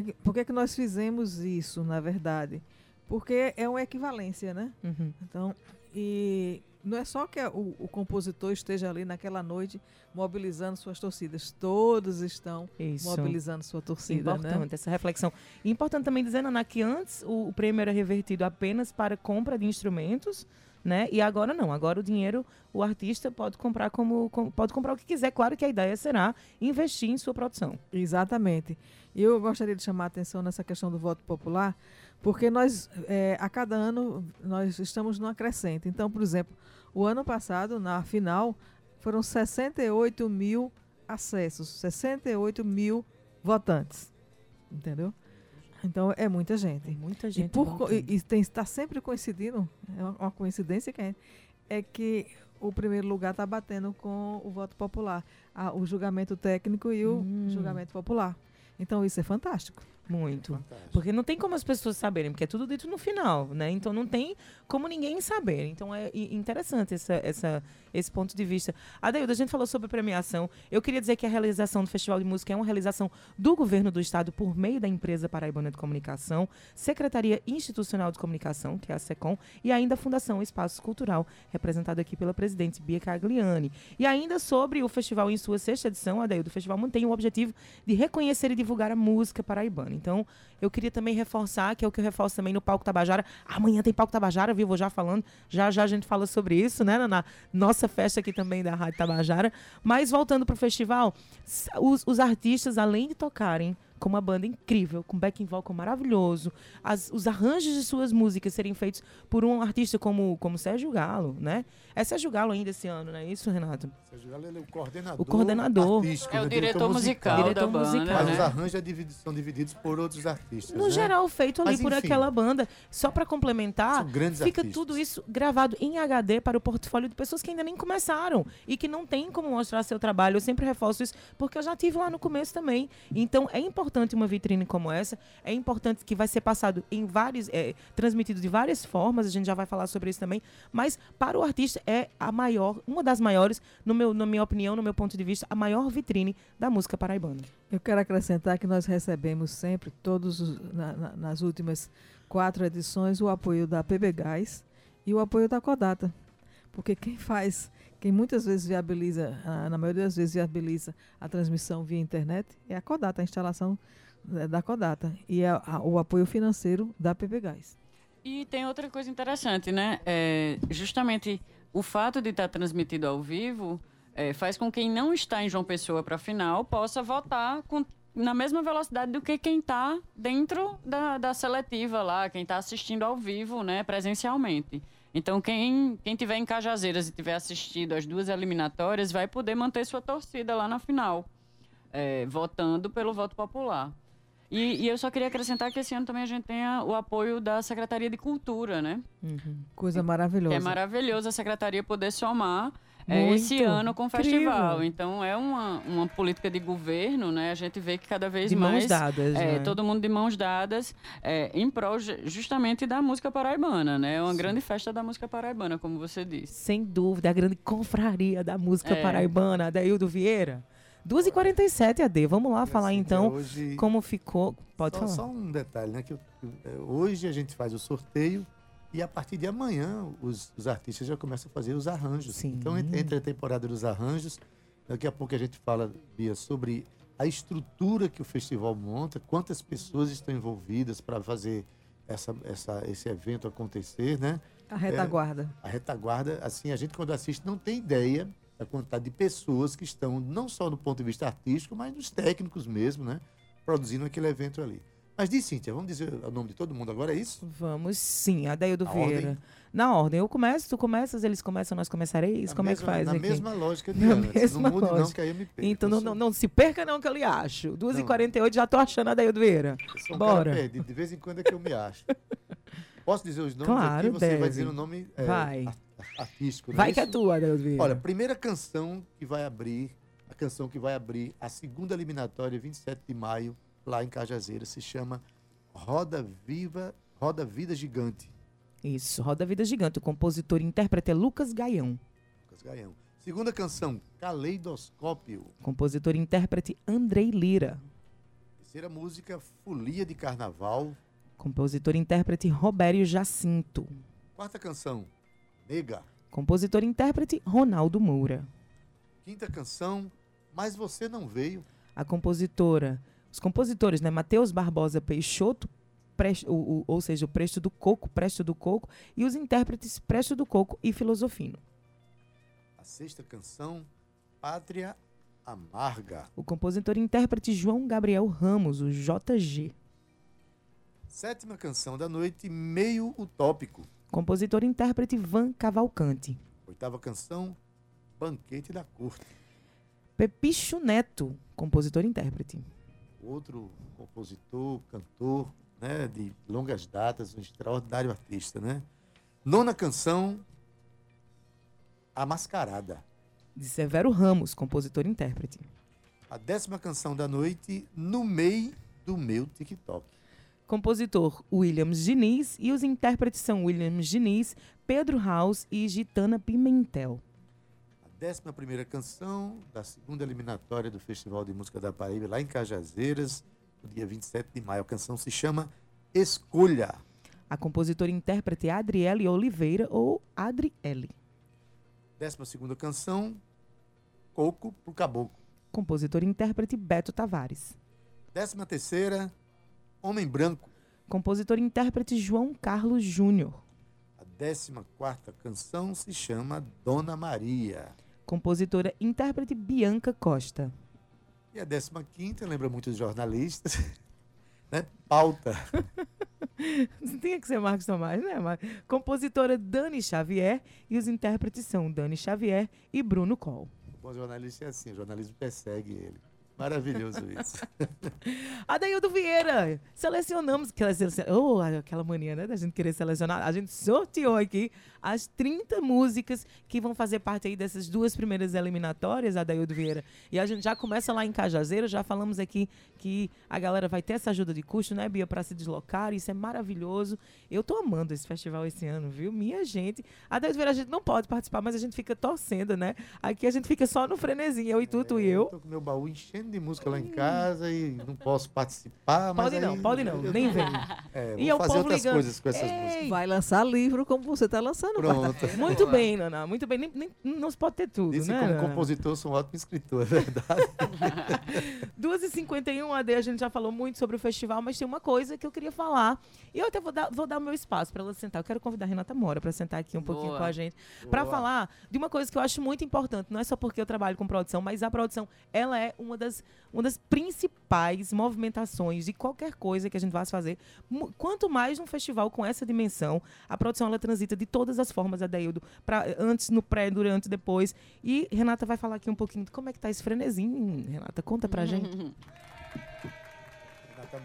Que- Por que, que nós fizemos isso, na verdade? Porque é uma equivalência, né? Uhum. Então, e não é só que o, o compositor esteja ali naquela noite mobilizando suas torcidas. Todos estão Isso. mobilizando sua torcida, Importante né? essa reflexão. E importante também dizer, Naná, que antes o, o prêmio era revertido apenas para compra de instrumentos, né? E agora não. Agora o dinheiro o artista pode comprar como, como- pode comprar o que quiser. Claro que a ideia será investir em sua produção. Exatamente. E eu gostaria de chamar a atenção nessa questão do voto popular, porque nós, eh, a cada ano, nós estamos numa crescente. Então, por exemplo, o ano passado, na final, foram 68 mil acessos, 68 mil votantes. Entendeu? Então, é muita gente. Tem muita E, gente. por, co- votando. e, e tem, está sempre coincidindo, é uma, uma coincidência que é, é que o primeiro lugar está batendo com o voto popular, a- o julgamento técnico e o Hum. julgamento popular. Então isso é fantástico. Muito. Fantástico. Porque não tem como as pessoas saberem, porque é tudo dito no final, né? Então não tem como ninguém saber. Então é interessante essa, essa, esse ponto de vista. Adaildo, a gente falou sobre premiação. Eu queria dizer que a realização do Festival de Música é uma realização do governo do estado por meio da empresa Paraibana de Comunicação, Secretaria Institucional de Comunicação, que é a SECOM, e ainda a Fundação Espaço Cultural, representada aqui pela presidente Bia Cagliani. E ainda sobre o festival em sua sexta edição, Adaildo, o festival mantém o objetivo de reconhecer e divulgar a música paraibana. Então, eu queria também reforçar, que é o que eu reforço também no Palco Tabajara. Amanhã tem Palco Tabajara, viu? Vou já falando. Já já a gente fala sobre isso, né, na nossa festa aqui também da Rádio Tabajara. Mas voltando pro festival, s- os, os artistas, além de tocarem com uma banda incrível, com backing vocal maravilhoso, as- os arranjos de suas músicas serem feitos por um artista como, como Sérgio Galo, né? É Sérgio Galo ainda esse ano, não é isso, Renato? Sérgio Galo ele é o coordenador. O coordenador. artístico, É o né, diretor musical Diretor da banda, musical. Mas os né? arranjos é dividi- são divididos por outros artistas. No né? geral, feito ali Mas, por enfim. aquela banda. Só para complementar, fica artistas. tudo isso gravado em HD para o portfólio de pessoas que ainda nem começaram e que não tem como mostrar seu trabalho. Eu sempre reforço isso porque eu já tive lá no começo também. Então é importante importante uma vitrine como essa, é importante que vai ser passado em vários, é, transmitido de várias formas, a gente já vai falar sobre isso também, mas para o artista é a maior, uma das maiores, no meu, na minha opinião, no meu ponto de vista, a maior vitrine da música paraibana. Eu quero acrescentar que nós recebemos sempre, todos os, na, na, nas últimas quatro edições, o apoio da PB Gás e o apoio da Codata. Porque quem faz quem muitas vezes viabiliza, na maioria das vezes viabiliza a transmissão via internet é a Codata, a instalação é, da Codata e a, a, o apoio financeiro da PP Gás. E tem outra coisa interessante, né? É, justamente o fato de estar transmitido ao vivo é, faz com que quem não está em João Pessoa para a final possa votar com, na mesma velocidade do que quem está dentro da, da seletiva lá, quem está assistindo ao vivo, né, presencialmente. Então, quem, quem tiver em Cajazeiras e tiver assistido as duas eliminatórias vai poder manter sua torcida lá na final, é, votando pelo voto popular. E, e, eu só queria acrescentar que esse ano também a gente tem o apoio da Secretaria de Cultura, né? Uhum. Coisa maravilhosa. É maravilhoso a Secretaria poder somar é, esse ano com o festival. Então é uma, uma política de governo, né? A gente vê que cada vez de mais. Mãos dadas, é, né? Todo mundo de mãos dadas é, em prol justamente da música paraibana, né? É uma Sim. grande festa da música paraibana, como você disse. Sem dúvida, a grande confraria da música é. paraibana, Daildo Vieira. 2h47, AD. Vamos lá falar assim, então hoje... como ficou. Pode só, falar. Só um detalhe, né? Que hoje a gente faz o sorteio e a partir de amanhã, os, os artistas já começam a fazer os arranjos. Sim. Então, entre a temporada dos arranjos, daqui a pouco a gente fala, Bia, sobre a estrutura que o festival monta, quantas pessoas estão envolvidas para fazer essa, essa, esse evento acontecer, né? A retaguarda. É, a retaguarda, assim, a gente quando assiste não tem ideia da quantidade de pessoas que estão, não só do ponto de vista artístico, mas nos técnicos mesmo, né? Produzindo aquele evento ali. Mas diz, Cíntia, vamos dizer o nome de todo mundo agora, é isso? Vamos sim, Adaildo Vieira. Ordem? Na ordem. Eu começo, tu começas, eles começam, nós começareis? Como mesma, é que faz na aqui? Na mesma lógica de na antes. Mesma não mude lógica. não, que aí eu me perco. Então não, não, não, se perca não, que eu lhe acho. 2h48 já tô achando Adaildo Vieira. Um Bora. Perdido. De vez em quando é que eu me acho. Posso dizer os nomes claro, aqui? Você deve. vai dizer o nome é, vai. artístico, Vai é que é tua, Adaildo Vieira. Olha, primeira canção que vai abrir, a canção que vai abrir a segunda eliminatória, 27 de maio, lá em Cajazeiras, se chama Roda Viva, Roda Vida Gigante. Isso, Roda Vida Gigante. O compositor e intérprete é Lucas Gaião. Lucas Gaião. Segunda canção, Caleidoscópio. Compositor e intérprete Andrei Lira. Terceira música, Folia de Carnaval. Compositor e intérprete Robério Jacinto. Quarta canção, Nega. Compositor e intérprete Ronaldo Moura. Quinta canção, Mas Você Não Veio. A compositora os compositores, né? Matheus Barbosa Peixoto, Presto, o, o, ou seja, o Presto do Coco, Presto do Coco, e os intérpretes Presto do Coco e Filosofino. A sexta canção, Pátria Amarga. O compositor e intérprete João Gabriel Ramos, o JG. Sétima canção da noite, Meio Utópico. Compositor e intérprete Van Cavalcante. Oitava canção, Banquete da Corte. Pepicho Neto, compositor e intérprete outro compositor, cantor, né, de longas datas, um extraordinário artista, né? Nona canção, A Mascarada. De Severo Ramos, compositor e intérprete. A décima canção da noite, No Meio do Meu TikTok. Compositor Williams Diniz e os intérpretes são Williams Diniz, Pedro House e Gitana Pimentel. 11 canção da segunda eliminatória do Festival de Música da Paraíba, lá em Cajazeiras, no dia 27 de maio. A canção se chama Escolha. A compositora e intérprete é Adriele Oliveira ou Adriele. 12 canção, Coco pro Caboclo. Compositor e intérprete Beto Tavares. 13 Homem Branco. Compositor e intérprete João Carlos Júnior. A 14 canção se chama Dona Maria compositora intérprete Bianca Costa. E a 15 lembra muito dos jornalistas, né? Pauta. Tinha que ser Marcos Tomás, né? Mas, compositora Dani Xavier e os intérpretes são Dani Xavier e Bruno Coll. O bom jornalista é assim, o jornalismo persegue ele. Maravilhoso isso. Adaildo Vieira, selecionamos, aquela, oh, aquela mania, né, da gente querer selecionar, a gente sorteou aqui as 30 músicas que vão fazer parte aí dessas duas primeiras eliminatórias, Adaildo Vieira. E a gente já começa lá em Cajazeiro, já falamos aqui que a galera vai ter essa ajuda de custo, né, Bia, para se deslocar, isso é maravilhoso. Eu tô amando esse festival esse ano, viu? Minha gente. Adaildo Vieira, a gente não pode participar, mas a gente fica torcendo, né? Aqui a gente fica só no frenezinho, eu e tu, tu e eu. Tô com meu baú enchendo de música lá em casa e não posso participar, mas Pode não, aí pode não, nem vem. É, vou E é o fazer povo outras ligando. coisas com essas Ei, músicas. Vai lançar livro como você está lançando. Pronto. Muito bem, Naná, muito bem. Nem, nem- não se pode ter tudo, Disse né? como Naná? compositor, sou um ótimo escritor, é verdade. 2h51 AD, a gente já falou muito sobre o festival, mas tem uma coisa que eu queria falar. E eu até vou dar, vou dar o meu espaço para ela sentar. Eu quero convidar a Renata Mora para sentar aqui um pouquinho Boa. com a gente. Para Boa. falar de uma coisa que eu acho muito importante. Não é só porque eu trabalho com produção, mas a produção, ela é uma das, uma das principais movimentações de qualquer coisa que a gente vá fazer. Quanto mais num festival com essa dimensão, a produção ela transita de todas as formas, Adeildo, pra, antes, no pré, durante, depois. E Renata vai falar aqui um pouquinho de como é que tá esse frenesim. Renata, conta pra gente.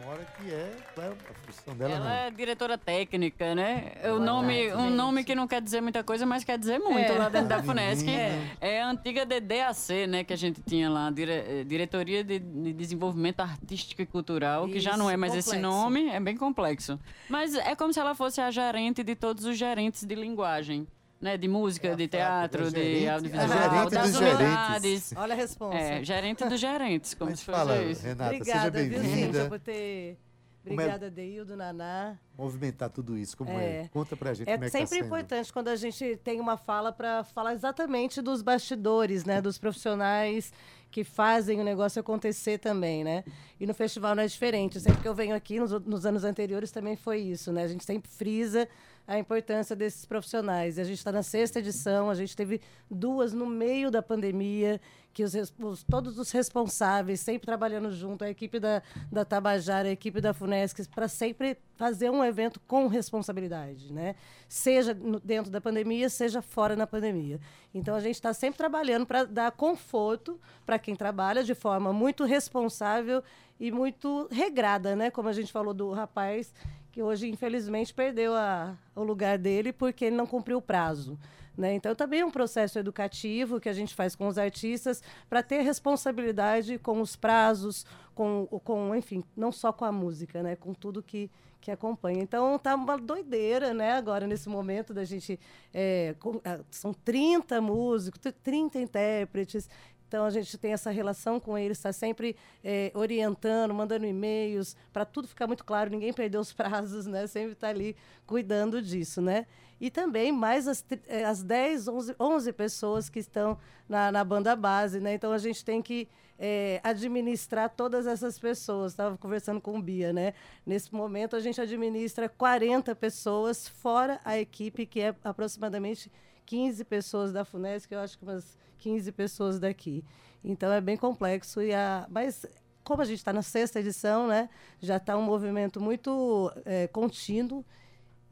Mora, que é, qual é a função dela? Ela não? é diretora técnica, né? É o nome, um nome que não quer dizer muita coisa, mas quer dizer muito É. lá dentro da FUNESC. menina. É a antiga DDAC, né? Que a gente tinha lá, dire- eh, Diretoria de, de Desenvolvimento Artístico e Cultural, que já não é Isso, mais esse complexo. nome, é bem complexo. Mas é como se ela fosse a gerente de todos os gerentes de linguagem. Né, de música, É de teatro, de gerente- a audiovisual, gerente das dos unidades. Olha a resposta. É, gerente dos gerentes, como Mas se fosse fala, isso. Renata, Obrigada, seja viu, Cíntia, bem-vinda. por ter... É- Obrigada, Deildo, Naná. Movimentar tudo isso, como é? É. Conta pra gente É como é que tá sempre sendo. importante quando a gente tem uma fala para falar exatamente dos bastidores, né? Dos profissionais que fazem o negócio acontecer também, né? E no festival não é diferente. Sempre que eu venho aqui, nos, nos anos anteriores também foi isso, né? A gente sempre frisa a importância desses profissionais. A gente está na sexta edição, a gente teve duas no meio da pandemia, que os, os- todos os responsáveis, sempre trabalhando junto, a equipe da, da Tabajara, a equipe da Funesc, para sempre fazer um evento com responsabilidade, né? Seja no- dentro da pandemia, seja fora na pandemia. Então a gente está sempre trabalhando para dar conforto para quem trabalha de forma muito responsável e muito regrada, né? Como a gente falou do rapaz que hoje infelizmente perdeu a- o lugar dele porque ele não cumpriu o prazo. Né? Então, também é um processo educativo que a gente faz com os artistas para ter responsabilidade com os prazos, com, com, enfim, não só com a música, né? com tudo que, que acompanha. Então, tá uma doideira né? agora, nesse momento da gente. é, com- ah, são 30 músicos, 30 intérpretes. Então, a gente tem essa relação com eles, está sempre é, orientando, mandando e-mails, para tudo ficar muito claro, ninguém perder os prazos, né? Sempre está ali cuidando disso, né? E também mais as, eh, as 10, 11, 11 pessoas que estão na, na banda base, né? Então, a gente tem que eh, administrar todas essas pessoas. Estava conversando com o Bia, né? Nesse momento, a gente administra 40 pessoas, fora a equipe, que é aproximadamente 15 pessoas da FUNESC, eu acho que umas 15 pessoas daqui. Então, é bem complexo. E a, mas, como a gente está na sexta edição, né? Já está um movimento muito eh, contínuo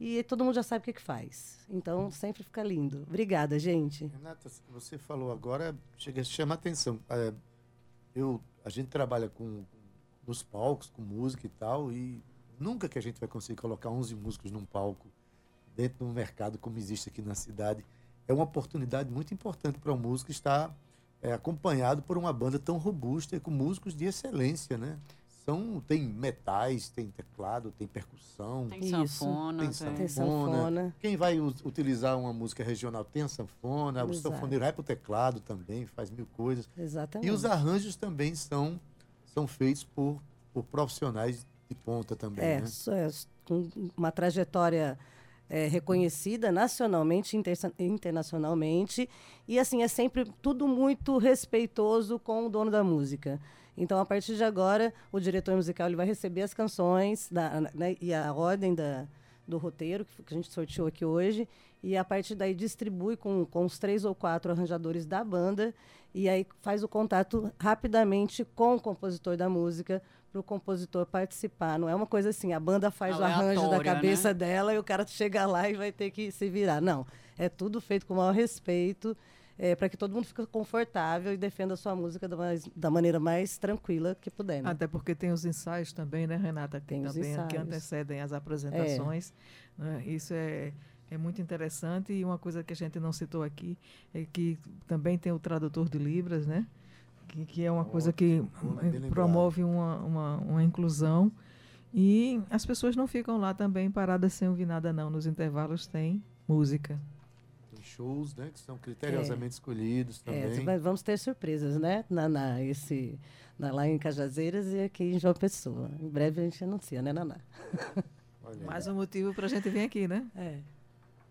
e todo mundo já sabe o que, que faz. Então, sempre fica lindo. Obrigada, gente. Renata, você falou agora, chega, a atenção. É, eu, a gente trabalha com, nos palcos, com música e tal, e nunca que a gente vai conseguir colocar 11 músicos num palco dentro de um mercado como existe aqui na cidade. É uma oportunidade muito importante para o músico estar é, acompanhado por uma banda tão robusta e com músicos de excelência, né? São, tem metais, tem teclado, tem percussão, Tem sanfona, Tem sanfona. Tem sanfona. quem vai utilizar uma música regional tem a sanfona, o Exato. sanfoneiro vai para o teclado também, faz mil coisas. Exatamente. E os arranjos também são, são feitos por, por profissionais de ponta também, É, né? isso é com uma trajetória é, reconhecida nacionalmente, intersa- internacionalmente. E, assim, é sempre tudo muito respeitoso com o dono da música. Então, a partir de agora, o diretor musical ele vai receber as canções da, né, e a ordem da, do roteiro que, que a gente sorteou aqui hoje. E, a partir daí, distribui com, com os três ou quatro arranjadores da banda. E aí faz o contato rapidamente com o compositor da música para o compositor participar. Não é uma coisa assim, a banda faz o arranjo da cabeça né? dela e o cara chega lá e vai ter que se virar. Não, é tudo feito com o maior respeito. é, para que todo mundo fique confortável e defenda a sua música da, mais, da maneira mais tranquila que puder. Né? Até porque tem os ensaios também, né, Renata? Que Tem os também que antecedem as apresentações. né? Isso é, é muito interessante e uma coisa que a gente não citou aqui é que também tem o tradutor de Libras, né? Que, que é uma coisa que promove uma, uma, uma inclusão. E as pessoas não ficam lá também paradas sem ouvir nada, não. Nos intervalos tem música. Tem shows, né? Que são criteriosamente escolhidos É, também. vai- vamos ter surpresas, né? Na, na- esse, na- lá em Cajazeiras e aqui em João Pessoa. Em breve a gente anuncia, né, Naná? Mais um motivo para a gente vir aqui, né? É.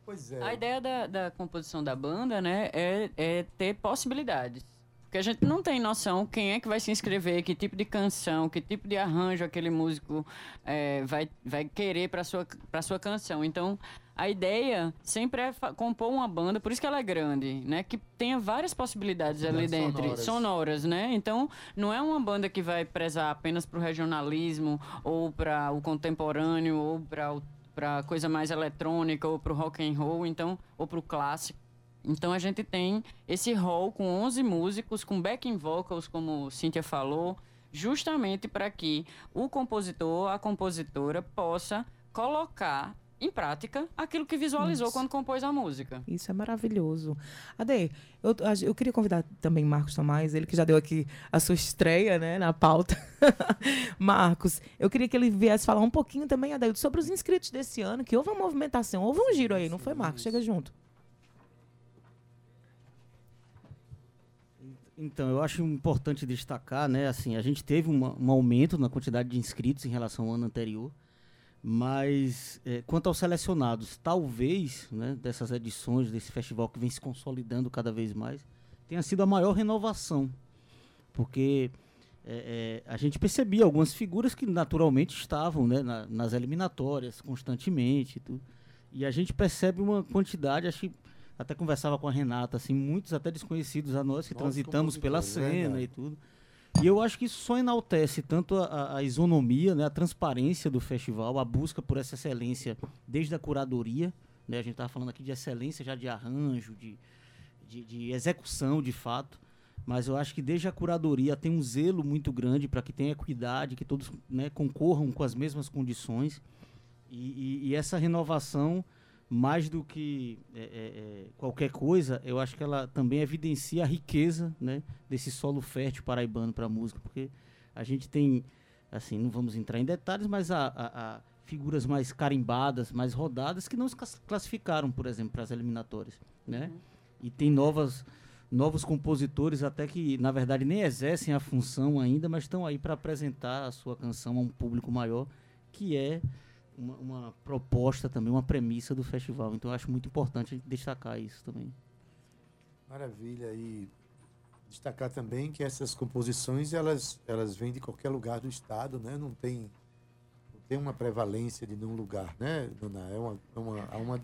Pois é. A ideia da, da composição da banda, né, é, é ter possibilidades. Porque a gente não tem noção quem é que vai se inscrever, que tipo de canção, que tipo de arranjo aquele músico é, vai, vai querer para sua para sua canção. Então, a ideia sempre é compor uma banda, por isso que ela é grande, né, que tenha várias possibilidades ali Possibilidades dentro, sonoras. sonoras, né? Então, não é uma banda que vai prezar apenas para o regionalismo ou para o contemporâneo ou para para coisa mais eletrônica ou para o rock and roll, então ou para o clássico. Então a gente tem esse hall com 11 músicos com backing vocals, como Cíntia falou, justamente para que o compositor, a compositora possa colocar em prática aquilo que visualizou Isso. quando compôs a música. Isso é maravilhoso. Ade, eu, eu queria convidar também Marcos Tomás, ele que já deu aqui a sua estreia né, na pauta. Marcos, eu queria que ele viesse falar um pouquinho também, Ade, sobre os inscritos desse ano, que houve uma movimentação, houve um giro aí, não foi, Marcos? Chega junto. Então, eu acho importante destacar, né, assim, a gente teve uma- um aumento na quantidade de inscritos em relação ao ano anterior, mas eh, quanto aos selecionados, talvez, né, dessas edições desse festival que vem se consolidando cada vez mais, tenha sido a maior renovação, porque eh, eh, a gente percebia algumas figuras que naturalmente estavam, né, na- nas eliminatórias constantemente, e tudo, e a gente percebe uma quantidade, acho que até conversava com a Renata, assim, muitos até desconhecidos a nós que transitamos pela cena e tudo. E eu acho que isso só enaltece tanto a- a, a isonomia, né, a transparência do festival, a busca por essa excelência desde a curadoria, né, a gente estava falando aqui de excelência já de arranjo, de, de, de execução de fato, mas eu acho que desde a curadoria tem um zelo muito grande para que tenha equidade, que todos né, concorram com as mesmas condições. E, e- e essa renovação, mais do que é, é, é, qualquer coisa, eu acho que ela também evidencia a riqueza né, desse solo fértil paraibano para a música, porque a gente tem, assim, não vamos entrar em detalhes, mas há, há- há figuras mais carimbadas, mais rodadas, que não se clas- classificaram, por exemplo, para as eliminatórias. Né? E tem novas, novos compositores até que, na verdade, nem exercem a função ainda, mas estão aí para apresentar a sua canção a um público maior, que é uma, uma proposta também, uma premissa do festival. Então eu acho muito importante destacar isso também. Maravilha. E destacar também que essas composições, elas, elas vêm de qualquer lugar do estado, né? Não tem, não tem uma prevalência de nenhum lugar, né, Dona? É uma, é uma, uma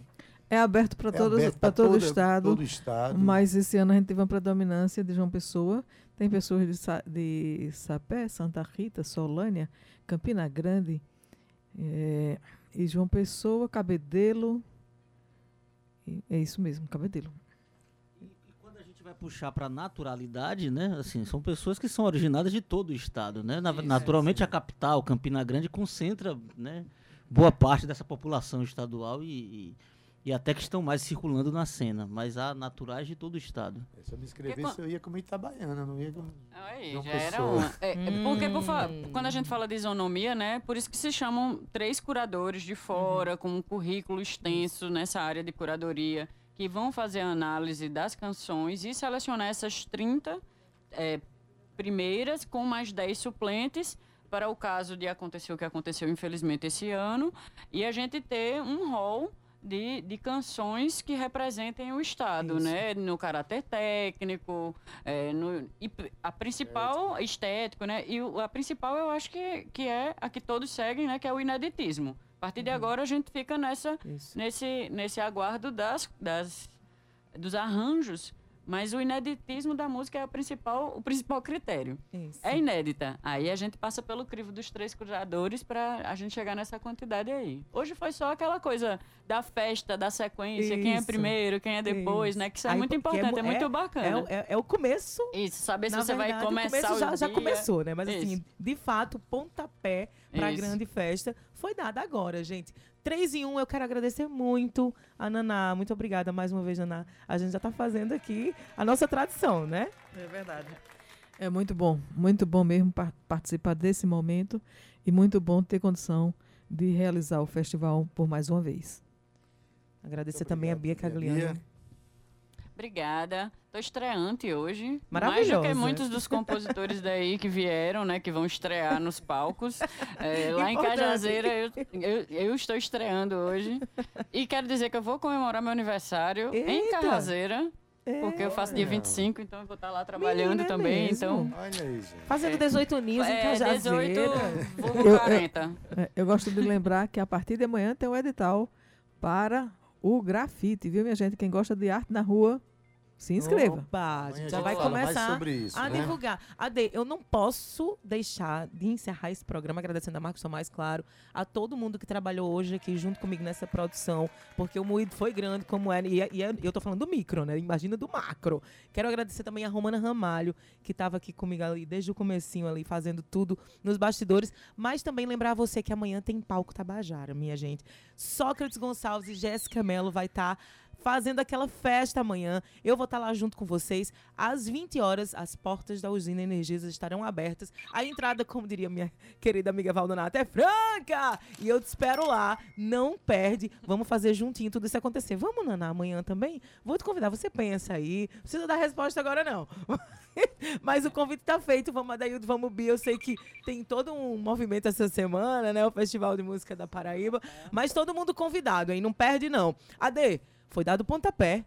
É aberto para é todos, aberto para pra todo o toda- estado. Todo o estado. Mas esse ano a gente teve uma predominância de João Pessoa. Tem pessoas de, Sa de Sapé, Santa Rita, Solânia, Campina Grande, eh, e João Pessoa, Cabedelo. É isso mesmo, Cabedelo. E quando a gente vai puxar para naturalidade, né? Assim, são pessoas que são originadas de todo o estado, né? Na- naturalmente a capital, Campina Grande, concentra, né, boa parte dessa população estadual e, e, e até que estão mais circulando na cena, mas há naturais de todo o estado. Se eu me inscrevesse, eu ia como Itabaiana, não ia como... Aí, já era Pessoa. uma. É, é porque por fa- Hum. quando a gente fala de isonomia, né? Por isso que se chamam três curadores de fora, com um currículo extenso nessa área de curadoria, que vão fazer a análise das canções e selecionar essas 30 é, primeiras com mais 10 suplentes para o caso de acontecer o que aconteceu, infelizmente, esse ano, e a gente ter um rol de, de canções que representem o Estado, Isso. né? No caráter técnico, é, no, e a principal, estético, né? E a principal eu acho que, que é a que todos seguem, né? Que é o ineditismo. A partir de agora a gente fica nessa, Isso. nesse, nesse aguardo das, das, dos arranjos Mas o ineditismo da música é o principal, o principal critério. Isso. É inédita. Aí a gente passa pelo crivo dos três cruzadores para a gente chegar nessa quantidade aí. Hoje foi só aquela coisa da festa, da sequência, quem é Isso. primeiro, quem é depois, Isso. né? Que isso é Aí, muito é importante, é, mu- muito É, bacana. o- é- é o começo. Isso, saber se você verdade, vai o começar o já, já dia. começou, né? Mas assim, Isso. de fato, o pontapé para a Isso. grande festa foi dado agora, gente. 3 em 1, eu quero agradecer muito a Naná. Muito obrigada mais uma vez, Naná. A gente já está fazendo aqui a nossa tradição, né? É verdade. É muito bom, muito bom mesmo par- participar desse momento e muito bom ter condição de realizar o festival por mais uma vez. Agradecer também a Bia. Cagliano. Obrigada. Tô estreante hoje. Mais do que muitos dos compositores daí que vieram, né? Que vão estrear nos palcos. É, lá em. Cajazeira, eu, eu, eu estou estreando hoje. E quero dizer que eu vou comemorar meu aniversário em Eita. Cajazeira. Porque eu faço dia Olha. 25, então eu vou estar lá trabalhando Menina, é também. mesmo? Então, Olha aí, gente. Fazendo É. 18 aninhos em é, Cajazeira. 18, vulgo Eu- eu- 40. É, eu gosto de lembrar que a partir de amanhã tem o edital para o grafite, viu, minha gente? Quem gosta de arte na rua, se inscreva. Opa, a gente já vai começar sobre isso, a né? divulgar. Ade, eu não posso deixar de encerrar esse programa agradecendo a Marcos Tomás, claro, a todo mundo que trabalhou hoje aqui junto comigo nessa produção, porque o moído foi grande como era, e, e eu tô falando do micro, né? Imagina do macro. Quero agradecer também a Romana Ramalho, que estava aqui comigo ali desde o comecinho ali, fazendo tudo nos bastidores, mas também lembrar você que amanhã tem palco Tabajara, minha gente. Sócrates Gonçalves e Jéssica Mello vai estar fazendo aquela festa amanhã. Eu vou estar lá junto com vocês. Às 20 horas, as portas da usina Energias estarão abertas. A entrada, como diria minha querida amiga Valdonato, é franca! E eu te espero lá. Não perde. Vamos fazer juntinho tudo isso acontecer. Vamos, Naná, amanhã também? Vou te convidar. Você pensa aí. Não precisa dar resposta agora, não. Mas o convite tá feito. Vamos, Adaildo, vamos, Bia. Eu sei que tem todo um movimento essa semana, né? O Festival de Música da Paraíba. Mas todo mundo convidado, hein? Não perde, não. Ade, foi dado pontapé.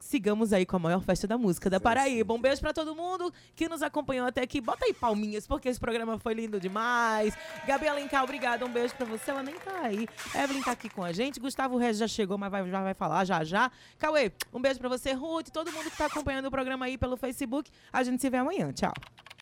Sigamos aí com a maior festa da música da Paraíba. Um beijo pra todo mundo que nos acompanhou até aqui. Bota aí palminhas, porque esse programa foi lindo demais. Gabi Alencar, obrigada. Um beijo pra você. Ela nem tá aí. Evelyn tá aqui com a gente. Gustavo Regis já chegou, mas vai, já vai falar já já. Cauê, um beijo pra você. Ruth, todo mundo que tá acompanhando o programa aí pelo Facebook. A gente se vê amanhã. Tchau.